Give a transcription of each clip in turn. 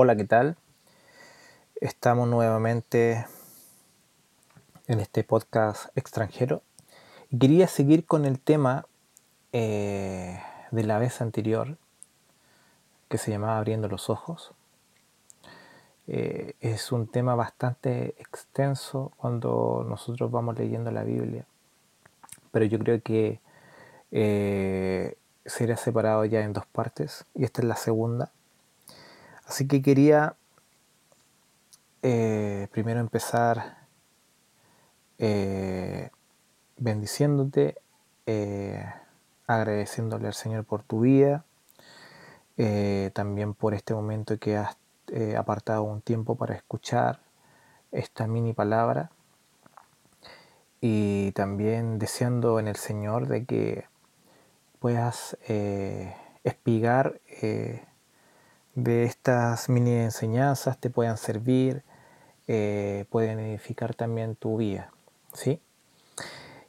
Hola, ¿qué tal? Estamos nuevamente en este podcast extranjero. Quería seguir con el tema eh, de la vez anterior, que se llamaba Abriendo los Ojos. Eh, es un tema bastante extenso cuando nosotros vamos leyendo la Biblia, pero yo creo que eh, será separado ya en dos partes, y esta es la segunda Así que quería eh, primero empezar eh, bendiciéndote, eh, agradeciéndole al Señor por tu vida, también por este momento que has apartado un tiempo para escuchar esta mini palabra. Y también deseando en el Señor de que puedas espigar de estas mini enseñanzas te puedan servir, eh, pueden edificar también tu vida. ¿sí?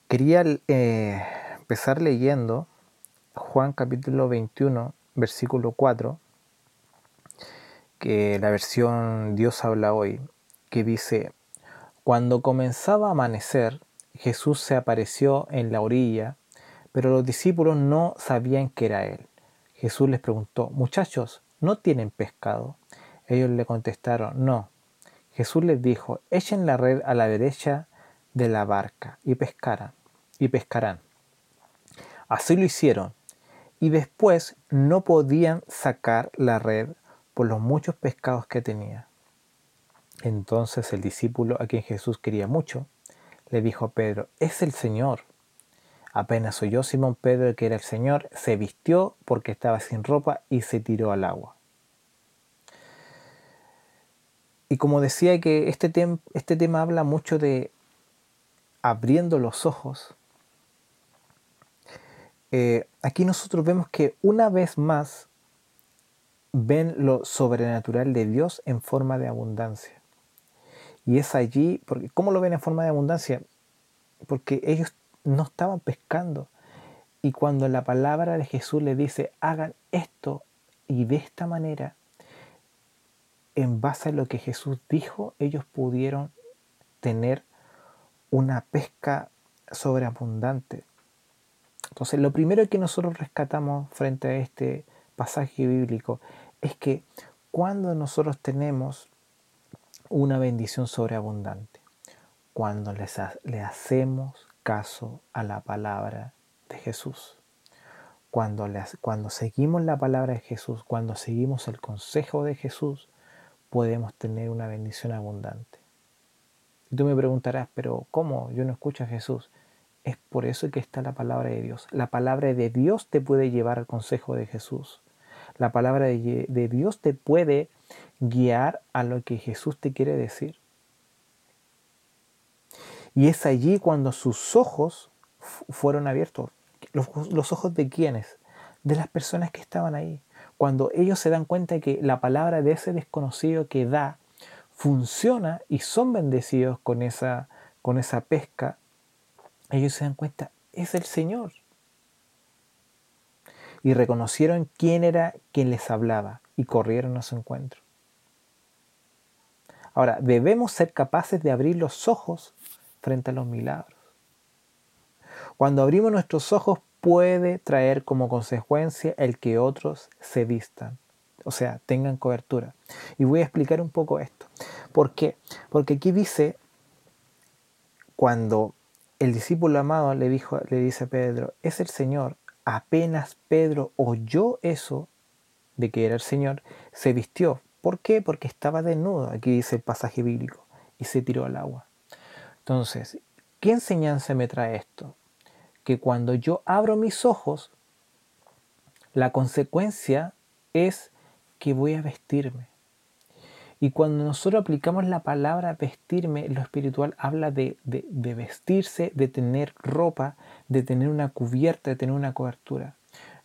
Quería eh, empezar leyendo Juan capítulo 21, versículo 4, que la versión Dios habla hoy, que dice, cuando comenzaba a amanecer, Jesús se apareció en la orilla, pero los discípulos no sabían que era Él. Jesús les preguntó, muchachos, ¿no tienen pescado? Ellos le contestaron, no. Jesús les dijo, echen la red a la derecha de la barca y pescarán, y pescarán. Así lo hicieron, y después no podían sacar la red por los muchos pescados que tenía. Entonces el discípulo a quien Jesús quería mucho, le dijo a Pedro, es el Señor. Apenas oyó Simón Pedro que era el Señor, se vistió porque estaba sin ropa y se tiró al agua. Y como decía que este, este tema habla mucho de abriendo los ojos, eh, aquí nosotros vemos que una vez más ven lo sobrenatural de Dios en forma de abundancia. Y es allí, porque ¿cómo lo ven en forma de abundancia? Porque ellos no estaban pescando. Y cuando la palabra de Jesús le dice, hagan esto y de esta manera, en base a lo que Jesús dijo, ellos pudieron tener una pesca sobreabundante. Entonces, lo primero que nosotros rescatamos frente a este pasaje bíblico es que cuando nosotros tenemos una bendición sobreabundante, cuando le hacemos caso a la palabra de Jesús. Cuando, cuando seguimos la palabra de Jesús, cuando seguimos el consejo de Jesús, podemos tener una bendición abundante. Y tú me preguntarás, pero ¿cómo? Yo no escucho a Jesús. Es por eso que está la palabra de Dios. La palabra de Dios te puede llevar al consejo de Jesús. La palabra de, de Dios te puede guiar a lo que Jesús te quiere decir. Y es allí cuando sus ojos fueron abiertos. ¿Los, ojos de quiénes? De las personas que estaban ahí. Cuando ellos se dan cuenta que la palabra de ese desconocido que da funciona y son bendecidos con esa, con esa pesca, ellos se dan cuenta, es el Señor. Y reconocieron quién era quien les hablaba y corrieron a su encuentro. Ahora, debemos ser capaces de abrir los ojos frente a los milagros. Cuando abrimos nuestros ojos puede traer como consecuencia el que otros se vistan, o sea, tengan cobertura. Y voy a explicar un poco esto. ¿Por qué? Porque aquí dice, cuando el discípulo amado le, dijo, le dice a Pedro, es el Señor, apenas Pedro oyó eso de que era el Señor, se vistió. ¿Por qué? Porque estaba desnudo, aquí dice el pasaje bíblico, y se tiró al agua. Entonces, ¿qué enseñanza me trae esto? Que cuando yo abro mis ojos, la consecuencia es que voy a vestirme. Y cuando nosotros aplicamos la palabra vestirme, lo espiritual habla de, vestirse, de tener ropa, de tener una cubierta, de tener una cobertura.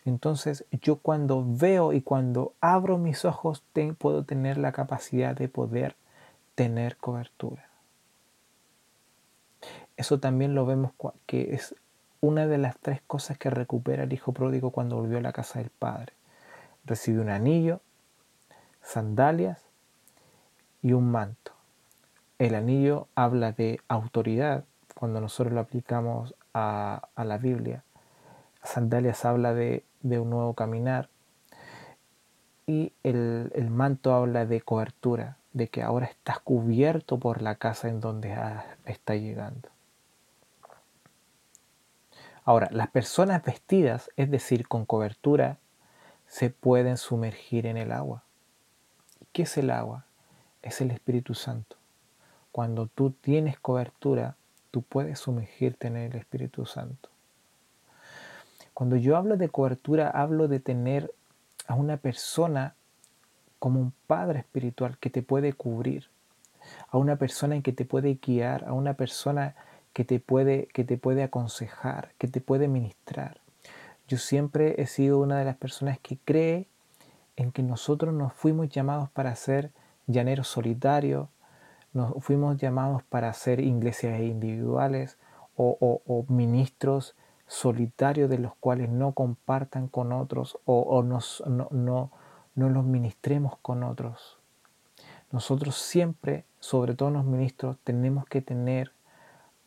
Entonces yo cuando veo y cuando abro mis ojos puedo tener la capacidad de poder tener cobertura. Eso también lo vemos que es una de las tres cosas que recupera el hijo pródigo cuando volvió a la casa del padre. Recibió un anillo, sandalias y un manto. El anillo habla de autoridad cuando nosotros lo aplicamos a, la Biblia. Sandalias habla de, un nuevo caminar y el, el, manto habla de cobertura, de que ahora estás cubierto por la casa en donde está llegando. Ahora, las personas vestidas, es decir, con cobertura, se pueden sumergir en el agua. ¿Qué es el agua? Es el Espíritu Santo. Cuando tú tienes cobertura, tú puedes sumergirte en el Espíritu Santo. Cuando yo hablo de cobertura, hablo de tener a una persona como un padre espiritual que te puede cubrir, a una persona en que te puede guiar, a una persona que te puede, que te puede aconsejar, que te puede ministrar. Yo siempre he sido una de las personas que cree en que nosotros nos fuimos llamados para ser llaneros solitarios, nos fuimos llamados para ser iglesias individuales o, ministros solitarios de los cuales no compartan con otros o, nos, no, no, no los ministremos con otros. Nosotros siempre, sobre todo los ministros, tenemos que tener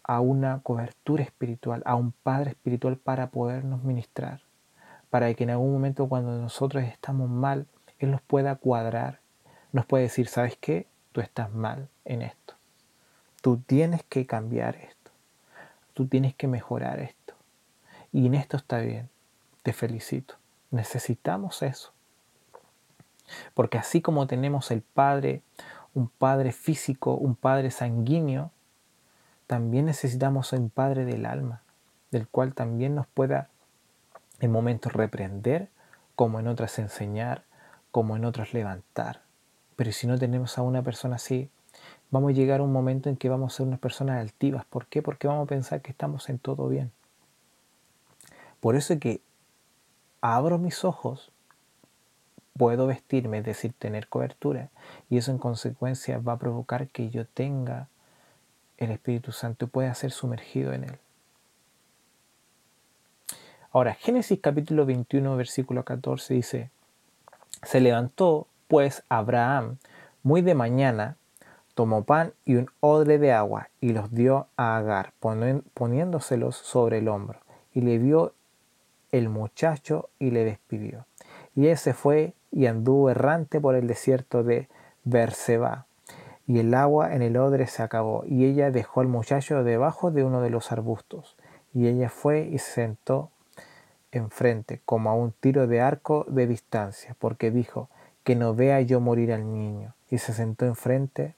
a una cobertura espiritual, a un Padre espiritual para podernos ministrar, para que en algún momento cuando nosotros estamos mal, Él nos pueda cuadrar, nos puede decir, ¿sabes qué? Tú estás mal en esto. Tú tienes que cambiar esto. Tú tienes que mejorar esto. Y en esto está bien. Te felicito. Necesitamos eso. Porque así como tenemos el Padre, un Padre físico, un Padre sanguíneo, también necesitamos un Padre del alma, del cual también nos pueda en momentos reprender, como en otras enseñar, como en otras levantar. Pero si no tenemos a una persona así, vamos a llegar a un momento en que vamos a ser unas personas altivas. ¿Por qué? Porque vamos a pensar que estamos en todo bien. Por eso es que abro mis ojos, puedo vestirme, es decir, tener cobertura, y eso en consecuencia va a provocar que yo tenga el Espíritu Santo puede ser sumergido en él. Ahora, Génesis capítulo 21, versículo 14 dice, se levantó pues Abraham muy de mañana, tomó pan y un odre de agua y los dio a Agar, poniéndoselos sobre el hombro, y le vio el muchacho y le despidió. Y él se fue y anduvo errante por el desierto de Berseba y el agua en el odre se acabó, y ella dejó al muchacho debajo de uno de los arbustos, y ella fue y se sentó enfrente, como a un tiro de arco de distancia, porque dijo, que no vea yo morir al niño, y se sentó enfrente,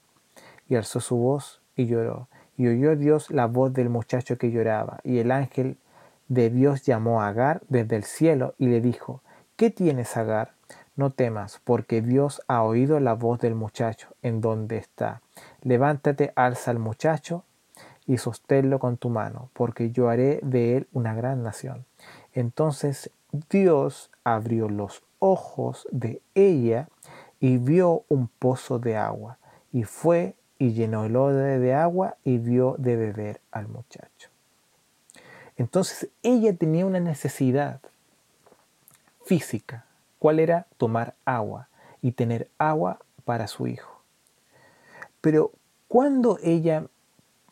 y alzó su voz, y lloró, y oyó Dios la voz del muchacho que lloraba, y el ángel de Dios llamó a Agar desde el cielo, y le dijo, ¿qué tienes, Agar? No temas, porque Dios ha oído la voz del muchacho en donde está. Levántate, alza al muchacho y sosténlo con tu mano, porque yo haré de él una gran nación. Entonces Dios abrió los ojos de ella y vio un pozo de agua, y fue y llenó el odre de agua y dio de beber al muchacho. Entonces ella tenía una necesidad física, ¿Cuál era? Tomar agua y tener agua para su hijo. Pero cuando ella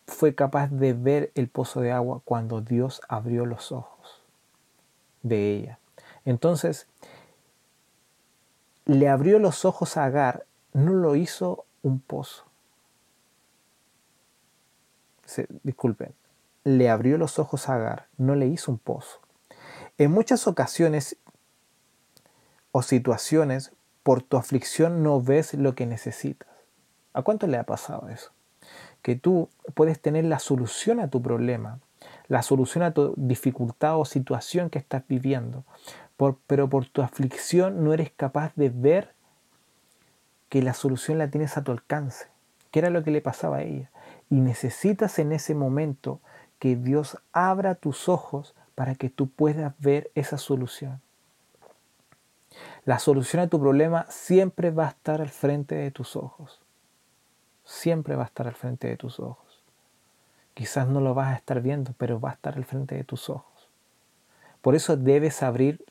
fue capaz de ver el pozo de agua, cuando Dios abrió los ojos de ella. Entonces, le abrió los ojos a Agar, no lo hizo un pozo. disculpen, le abrió los ojos a Agar, no le hizo un pozo. En muchas ocasiones o situaciones, por tu aflicción no ves lo que necesitas. ¿A cuánto le ha pasado eso? Que tú puedes tener la solución a tu problema, la solución a tu dificultad o situación que estás viviendo, pero por tu aflicción no eres capaz de ver que la solución la tienes a tu alcance, que era lo que le pasaba a ella. Y necesitas en ese momento que Dios abra tus ojos para que tú puedas ver esa solución. La solución a tu problema siempre va a estar al frente de tus ojos. Siempre va a estar al frente de tus ojos. Quizás no lo vas a estar viendo, pero va a estar al frente de tus ojos. Por eso debes abrir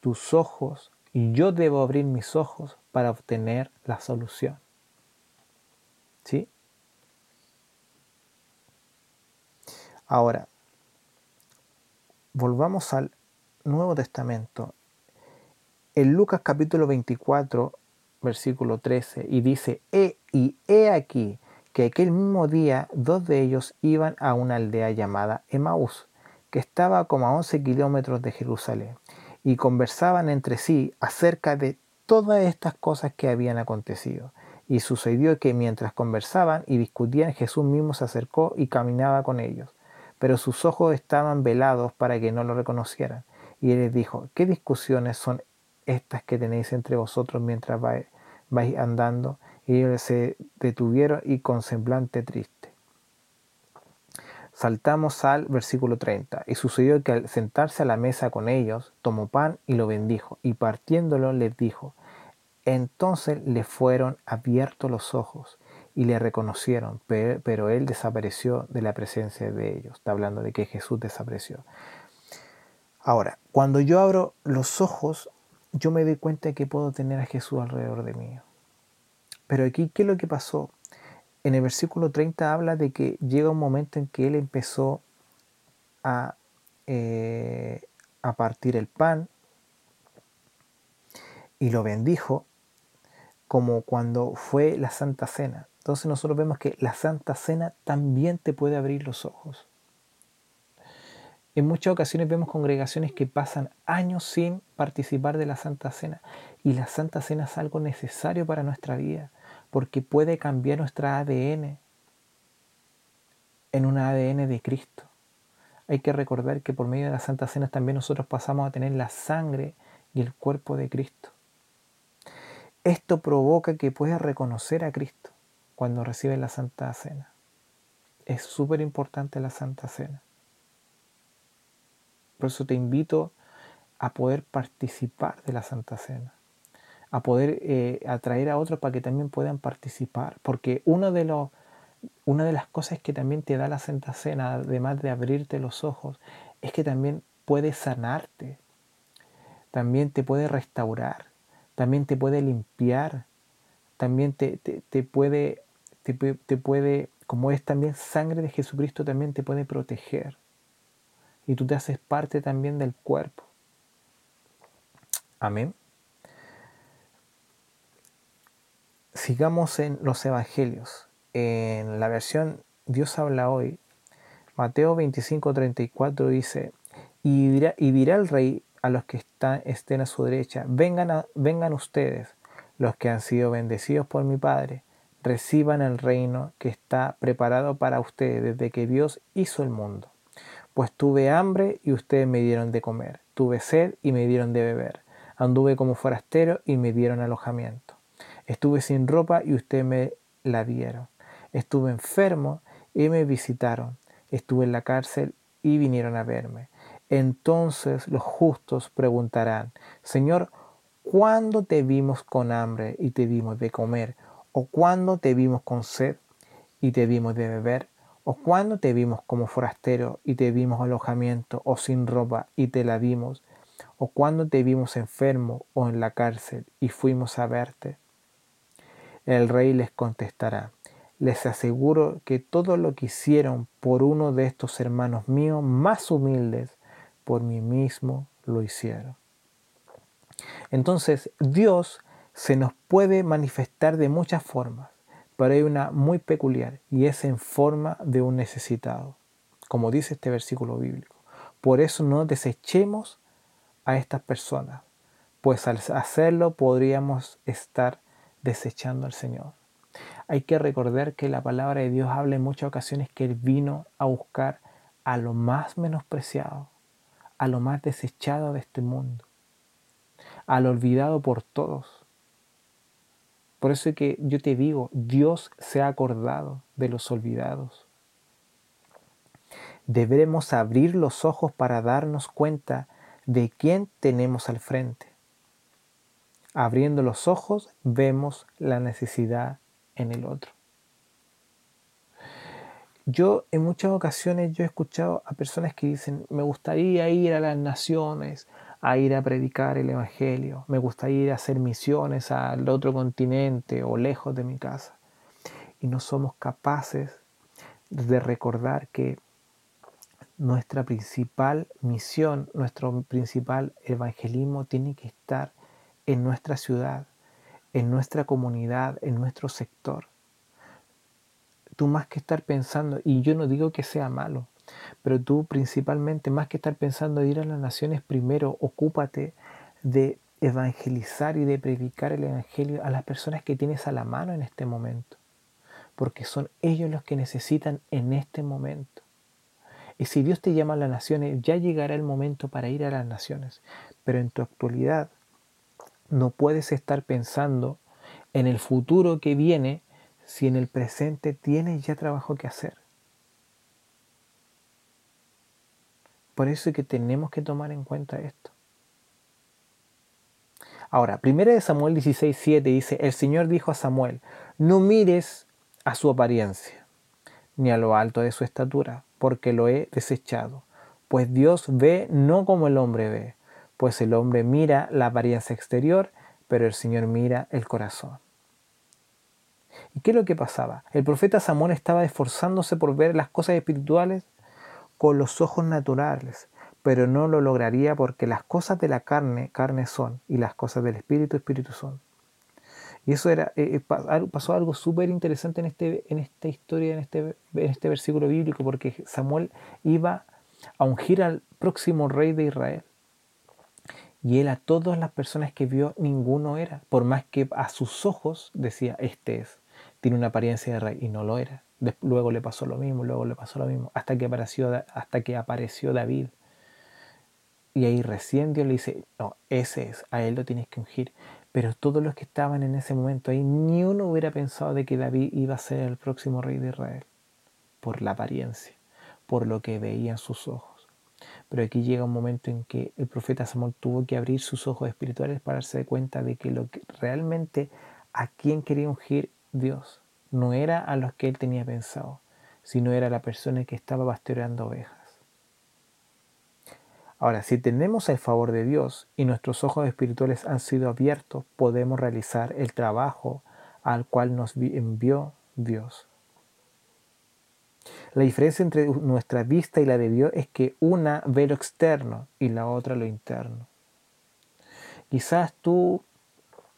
tus ojos y yo debo abrir mis ojos para obtener la solución. ¿Sí? Ahora, volvamos al Nuevo Testamento. En Lucas capítulo 24, versículo 13, y dice, he, y he aquí que aquel mismo día dos de ellos iban a una aldea llamada Emaús, que estaba como a 11 kilómetros de Jerusalén, y conversaban entre sí acerca de todas estas cosas que habían acontecido. Y sucedió que mientras conversaban y discutían, Jesús mismo se acercó y caminaba con ellos, pero sus ojos estaban velados para que no lo reconocieran. Y él les dijo, ¿qué discusiones son estas que tenéis entre vosotros mientras vais andando? Y ellos se detuvieron y con semblante triste. Saltamos al versículo 30. Y sucedió que al sentarse a la mesa con ellos, tomó pan y lo bendijo, y partiéndolo les dijo, entonces le fueron abiertos los ojos y le reconocieron, pero él desapareció de la presencia de ellos. Está hablando de que Jesús desapareció. Ahora, cuando yo abro los ojos, yo me doy cuenta de que puedo tener a Jesús alrededor de mí. Pero aquí, ¿qué es lo que pasó? En el versículo 30 habla de que llega un momento en que él empezó a, eh, a partir el pan y lo bendijo como cuando fue la Santa Cena. Entonces nosotros vemos que la Santa Cena también te puede abrir los ojos. En muchas ocasiones vemos congregaciones que pasan años sin participar de la Santa Cena y la Santa Cena es algo necesario para nuestra vida porque puede cambiar nuestra ADN en un ADN de Cristo. Hay que recordar que por medio de la Santa Cena también nosotros pasamos a tener la sangre y el cuerpo de Cristo. Esto provoca que puedas reconocer a Cristo cuando recibes la Santa Cena. Es súper importante la Santa Cena. Por eso te invito a poder participar de la Santa Cena, a poder eh, atraer a otros para que también puedan participar, porque uno de los, una de las cosas que también te da la Santa Cena, además de abrirte los ojos, es que también puede sanarte, también te puede restaurar, también te puede limpiar, también te, puede, te, puede, como es también sangre de Jesucristo, también te puede proteger. Y tú te haces parte también del cuerpo. Amén. Sigamos en los evangelios. En la versión Dios habla hoy, Mateo 25, 34 dice, y dirá, y dirá el rey a los que están, estén a su derecha, vengan, vengan ustedes, los que han sido bendecidos por mi Padre, reciban el reino que está preparado para ustedes desde que Dios hizo el mundo. Pues tuve hambre y ustedes me dieron de comer, tuve sed y me dieron de beber, anduve como forastero y me dieron alojamiento, estuve sin ropa y ustedes me la dieron, estuve enfermo y me visitaron, estuve en la cárcel y vinieron a verme. Entonces los justos preguntarán, Señor, ¿cuándo te vimos con hambre y te dimos de comer? ¿O cuándo te vimos con sed y te dimos de beber? ¿O cuándo te vimos como forastero y te dimos alojamiento o sin ropa y te la dimos? ¿O cuándo te vimos enfermo o en la cárcel y fuimos a verte? El rey les contestará, les aseguro que todo lo que hicieron por uno de estos hermanos míos más humildes, por mí mismo lo hicieron. Entonces Dios se nos puede manifestar de muchas formas, pero hay una muy peculiar y es en forma de un necesitado, como dice este versículo bíblico. Por eso no desechemos a estas personas, pues al hacerlo podríamos estar desechando al Señor. Hay que recordar que la palabra de Dios habla en muchas ocasiones que Él vino a buscar a lo más menospreciado, a lo más desechado de este mundo, al olvidado por todos. Por eso es que yo te digo, Dios se ha acordado de los olvidados. Deberemos abrir los ojos para darnos cuenta de quién tenemos al frente. Abriendo los ojos vemos la necesidad en el otro. Yo en muchas ocasiones yo he escuchado a personas que dicen, me gustaría ir a las naciones, a ir a predicar el Evangelio, me gustaría ir a hacer misiones al otro continente o lejos de mi casa. y no somos capaces de recordar que nuestra principal misión, nuestro principal evangelismo tiene que estar en nuestra ciudad, en nuestra comunidad, en nuestro sector. Tú más que estar pensando, y yo no digo que sea malo, pero tú principalmente, más que estar pensando en ir a las naciones, primero ocúpate de evangelizar y de predicar el Evangelio a las personas que tienes a la mano en este momento, porque son ellos los que necesitan en este momento. Y si Dios te llama a las naciones, ya llegará el momento para ir a las naciones, pero en tu actualidad no puedes estar pensando en el futuro que viene si en el presente tienes ya trabajo que hacer. Por eso es que tenemos que tomar en cuenta esto. Ahora, 1 Samuel 16, 7 dice, el Señor dijo a Samuel, no mires a su apariencia, ni a lo alto de su estatura, porque lo he desechado. Pues Dios ve no como el hombre ve, pues el hombre mira la apariencia exterior, pero el Señor mira el corazón. ¿Y qué es lo que pasaba? El profeta Samuel estaba esforzándose por ver las cosas espirituales con los ojos naturales, pero no lo lograría porque las cosas de la carne, carne son, y las cosas del espíritu, espíritu son. Y eso era, eh, eh, pasó algo súper interesante en, este, en esta historia, en este, en este versículo bíblico, porque Samuel iba a ungir al próximo rey de Israel. Y él a todas las personas que vio, ninguno era, por más que a sus ojos decía, este es, tiene una apariencia de rey, y no lo era. Luego le pasó lo mismo, luego le pasó lo mismo, hasta que apareció, hasta que apareció David y ahí recién Dios le dice, no, ese es, a él lo tienes que ungir. Pero todos los que estaban en ese momento ahí, ni uno hubiera pensado de que David iba a ser el próximo rey de Israel, por la apariencia, por lo que veían sus ojos. Pero aquí llega un momento en que el profeta Samuel tuvo que abrir sus ojos espirituales para darse cuenta de que, lo que realmente a quien quería ungir Dios no era a los que él tenía pensado, sino era la persona que estaba pastoreando ovejas. Ahora, si tenemos el favor de Dios y nuestros ojos espirituales han sido abiertos, podemos realizar el trabajo al cual nos envió Dios. La diferencia entre nuestra vista y la de Dios es que una ve lo externo y la otra lo interno. Quizás tú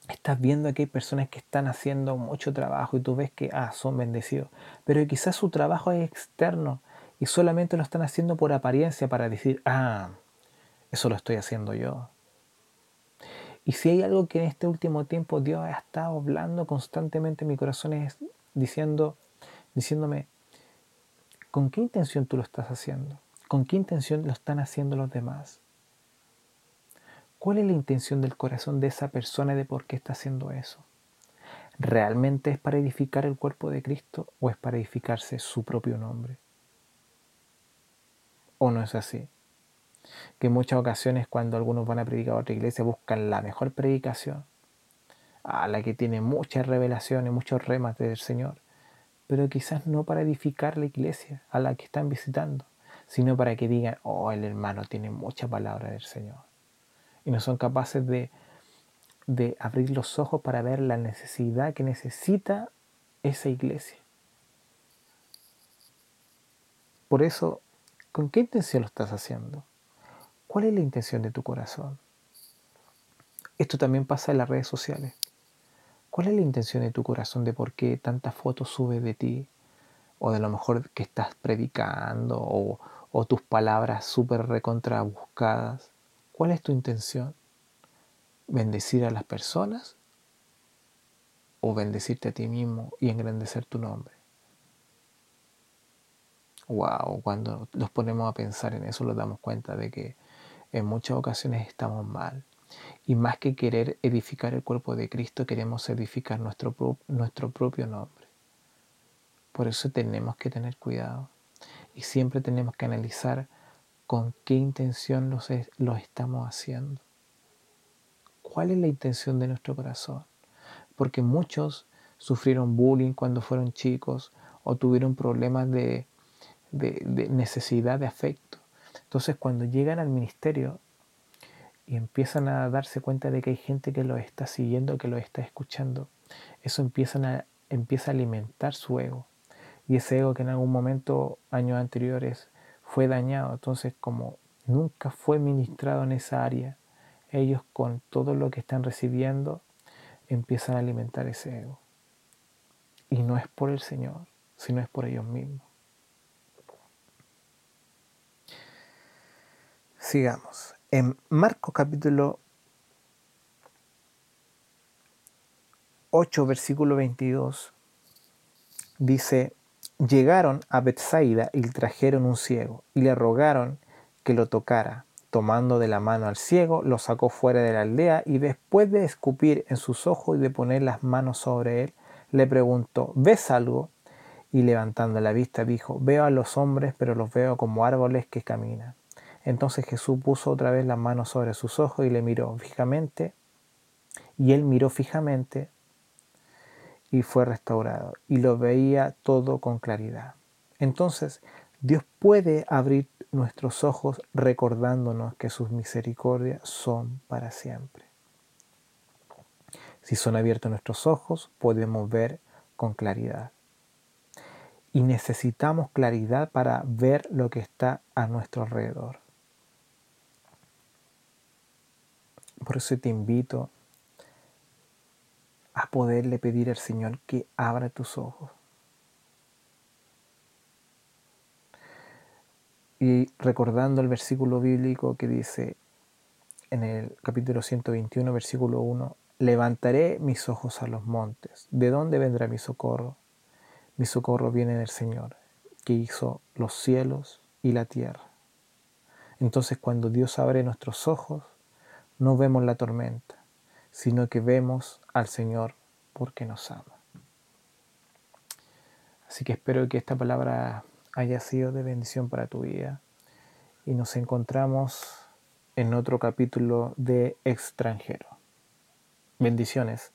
estás viendo que hay personas que están haciendo mucho trabajo y tú ves que ah, son bendecidos, pero quizás su trabajo es externo y solamente lo están haciendo por apariencia para decir, ah, eso lo estoy haciendo yo. Y si hay algo que en este último tiempo Dios ha estado hablando constantemente en mi corazón es diciendo, diciéndome, ¿con qué intención tú lo estás haciendo? ¿Con qué intención lo están haciendo los demás? ¿Cuál es la intención del corazón de esa persona y de por qué está haciendo eso? ¿Realmente es para edificar el cuerpo de Cristo o es para edificarse su propio nombre? ¿O no es así? que en muchas ocasiones cuando algunos van a predicar a otra iglesia buscan la mejor predicación, a la que tiene muchas revelaciones, muchos remas del Señor, pero quizás no para edificar la iglesia a la que están visitando, sino para que digan, oh, el hermano tiene mucha palabra del Señor. Y no son capaces de, de abrir los ojos para ver la necesidad que necesita esa iglesia. Por eso, ¿con qué intención lo estás haciendo? ¿Cuál es la intención de tu corazón? Esto también pasa en las redes sociales. ¿Cuál es la intención de tu corazón de por qué tantas fotos subes de ti? O de lo mejor que estás predicando o, o tus palabras súper recontrabuscadas. ¿Cuál es tu intención? ¿Bendecir a las personas? ¿O bendecirte a ti mismo y engrandecer tu nombre? Wow, cuando nos ponemos a pensar en eso nos damos cuenta de que en muchas ocasiones estamos mal. Y más que querer edificar el cuerpo de Cristo, queremos edificar nuestro, nuestro propio nombre. Por eso tenemos que tener cuidado. Y siempre tenemos que analizar con qué intención los, estamos haciendo. ¿Cuál es la intención de nuestro corazón? Porque muchos sufrieron bullying cuando fueron chicos o tuvieron problemas de, de necesidad de afecto entonces cuando llegan al ministerio y empiezan a darse cuenta de que hay gente que los está siguiendo, que los está escuchando, eso empiezan a, empieza a alimentar su ego. Y ese ego que en algún momento, años anteriores, fue dañado. Entonces, como nunca fue ministrado en esa área, ellos con todo lo que están recibiendo empiezan a alimentar ese ego. Y no es por el Señor, sino es por ellos mismos. Sigamos. En Marcos capítulo 8, versículo 22, dice, llegaron a Bethsaida y trajeron un ciego y le rogaron que lo tocara. Tomando de la mano al ciego, lo sacó fuera de la aldea y después de escupir en sus ojos y de poner las manos sobre él, le preguntó, ¿ves algo? Y levantando la vista dijo, veo a los hombres, pero los veo como árboles que caminan. Entonces Jesús puso otra vez las manos sobre sus ojos y le miró fijamente, y él miró fijamente y fue restaurado, y lo veía todo con claridad. Entonces Dios puede abrir nuestros ojos recordándonos que sus misericordias son para siempre. Si son abiertos nuestros ojos, podemos ver con claridad. Y necesitamos claridad para ver lo que está a nuestro alrededor. Por eso te invito a poderle pedir al Señor que abra tus ojos Y recordando el versículo bíblico que dice en el capítulo 121, versículo 1, levantaré mis ojos a los montes. ¿De dónde vendrá mi socorro? Mi socorro viene del Señor, que hizo los cielos y la tierra. Entonces cuando Dios abre nuestros ojos, no vemos la tormenta, sino que vemos al Señor porque nos ama. Así que espero que esta palabra haya sido de bendición para tu vida. Y nos encontramos en otro capítulo de extranjero. Bendiciones.